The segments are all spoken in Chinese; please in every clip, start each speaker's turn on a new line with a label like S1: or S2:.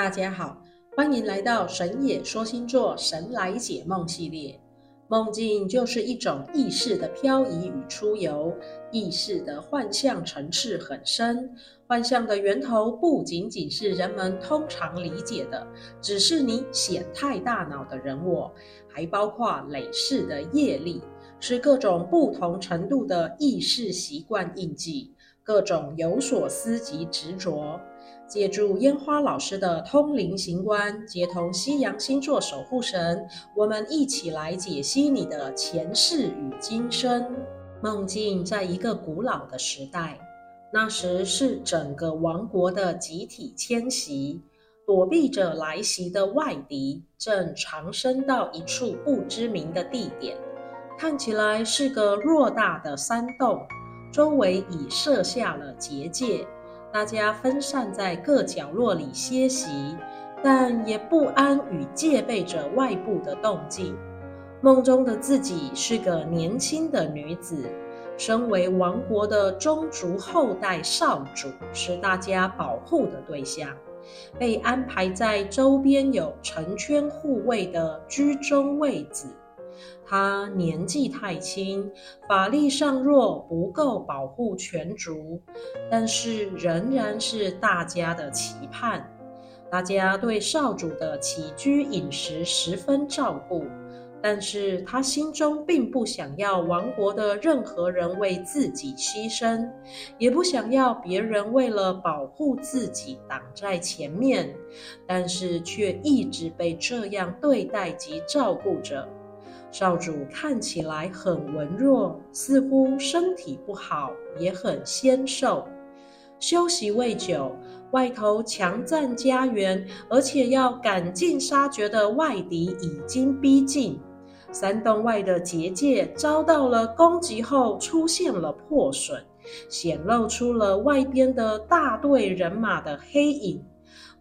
S1: 大家好，欢迎来到神野说星座神来解梦系列。梦境就是一种意识的漂移与出游，意识的幻象层次很深。幻象的源头不仅仅是人们通常理解的，只是你显态大脑的人我，还包括累世的业力，是各种不同程度的意识习惯印记，各种有所思及执着。借助烟花老师的通灵行官，接通西洋星座守护神，我们一起来解析你的前世与今生。梦境在一个古老的时代，那时是整个王国的集体迁徙，躲避着来袭的外敌，正长身到一处不知名的地点，看起来是个偌大的山洞，周围已设下了结界。大家分散在各角落里歇息，但也不安与戒备着外部的动静。梦中的自己是个年轻的女子，身为王国的宗族后代少主，是大家保护的对象，被安排在周边有成圈护卫的居中位置。他年纪太轻，法力尚弱，不够保护全族，但是仍然是大家的期盼。大家对少主的起居饮食十分照顾，但是他心中并不想要王国的任何人为自己牺牲，也不想要别人为了保护自己挡在前面，但是却一直被这样对待及照顾着。少主看起来很文弱，似乎身体不好，也很纤瘦。休息未久，外头强占家园，而且要赶尽杀绝的外敌已经逼近。山洞外的结界遭到了攻击后，出现了破损，显露出了外边的大队人马的黑影。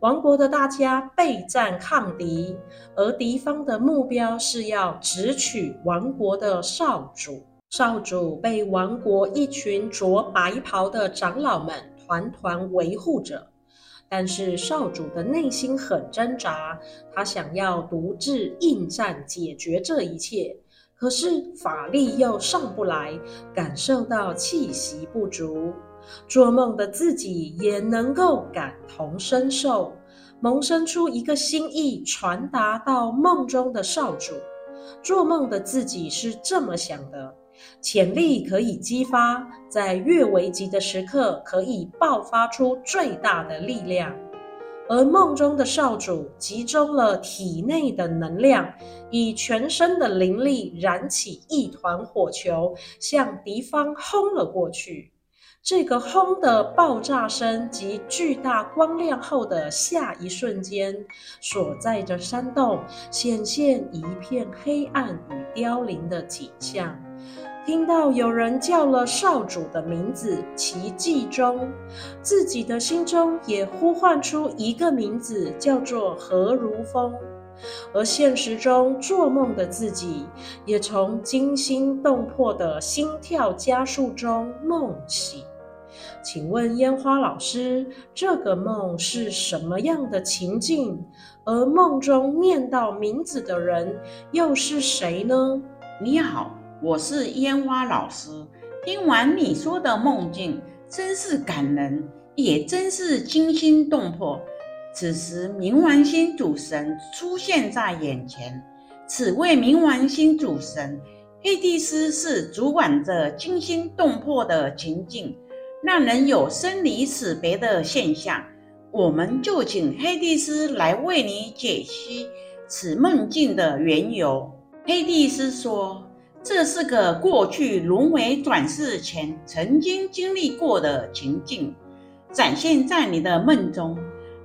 S1: 王国的大家备战抗敌，而敌方的目标是要直取王国的少主。少主被王国一群着白袍的长老们团团围护着，但是少主的内心很挣扎，他想要独自应战解决这一切，可是法力又上不来，感受到气息不足。做梦的自己也能够感同身受，萌生出一个心意，传达到梦中的少主。做梦的自己是这么想的：潜力可以激发，在越危急的时刻可以爆发出最大的力量。而梦中的少主集中了体内的能量，以全身的灵力燃起一团火球，向敌方轰了过去。这个轰的爆炸声及巨大光亮后的下一瞬间，所在的山洞显现一片黑暗与凋零的景象。听到有人叫了少主的名字，奇迹中，自己的心中也呼唤出一个名字，叫做何如风。而现实中做梦的自己，也从惊心动魄的心跳加速中梦醒。请问烟花老师，这个梦是什么样的情境？而梦中念到名字的人又是谁呢？
S2: 你好，我是烟花老师。听完你说的梦境，真是感人，也真是惊心动魄。此时，冥王星主神出现在眼前。此位冥王星主神黑帝斯是主管着惊心动魄的情境。让人有生离死别的现象，我们就请黑帝斯来为你解析此梦境的缘由。黑帝斯说：“这是个过去轮回转世前曾经经历过的情境，展现在你的梦中，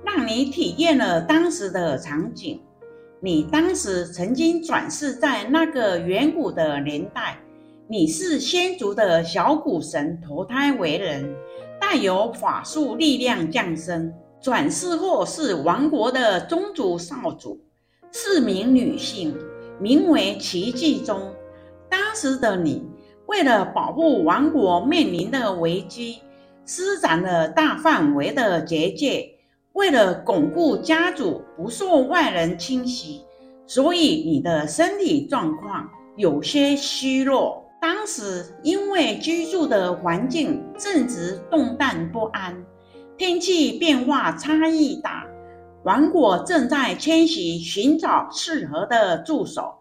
S2: 让你体验了当时的场景。你当时曾经转世在那个远古的年代。”你是仙族的小古神投胎为人，带有法术力量降生，转世后是王国的宗族少主，是名女性，名为奇迹中。当时的你为了保护王国面临的危机，施展了大范围的结界，为了巩固家族不受外人侵袭，所以你的身体状况有些虚弱。当时因为居住的环境正值动荡不安，天气变化差异大，王国正在迁徙寻找适合的助手。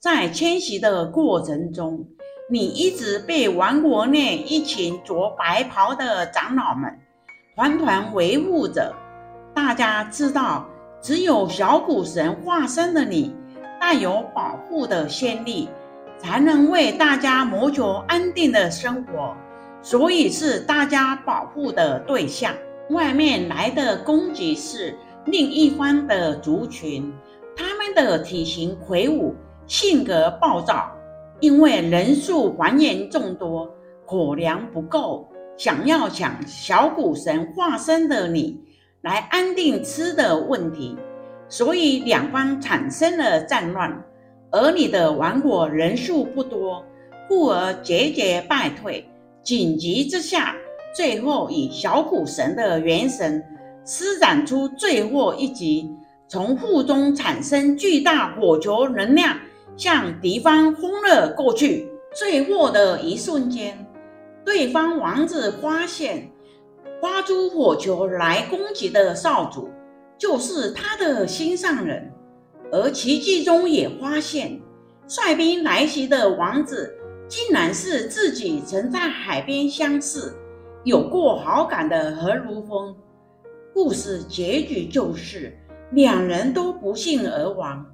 S2: 在迁徙的过程中，你一直被王国内一群着白袍的长老们团团围护着。大家知道，只有小古神化身的你，带有保护的先例。才能为大家谋求安定的生活，所以是大家保护的对象。外面来的攻击是另一方的族群，他们的体型魁梧，性格暴躁，因为人数还原众多，口粮不够，想要抢小谷神化身的你来安定吃的问题，所以两方产生了战乱。而你的王国人数不多，故而节节败退。紧急之下，最后以小古神的元神施展出最后一击，从腹中产生巨大火球能量，向敌方轰了过去。最后的一瞬间，对方王子发现发出火球来攻击的少主，就是他的心上人。而奇迹中也发现，率兵来袭的王子，竟然是自己曾在海边相识、有过好感的何如风。故事结局就是两人都不幸而亡，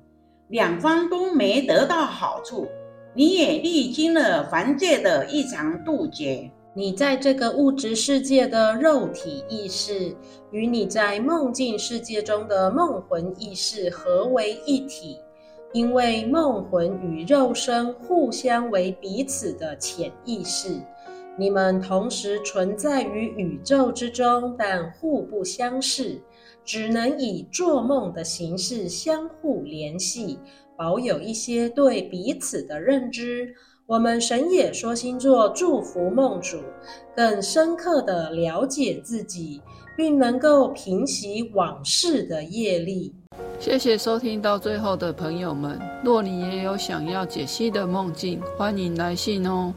S2: 两方都没得到好处。你也历经了凡界的一场渡劫。
S1: 你在这个物质世界的肉体意识，与你在梦境世界中的梦魂意识合为一体，因为梦魂与肉身互相为彼此的潜意识，你们同时存在于宇宙之中，但互不相识，只能以做梦的形式相互联系，保有一些对彼此的认知。我们神野说星座祝福梦主更深刻的了解自己，并能够平息往事的业力。
S3: 谢谢收听到最后的朋友们，若你也有想要解析的梦境，欢迎来信哦。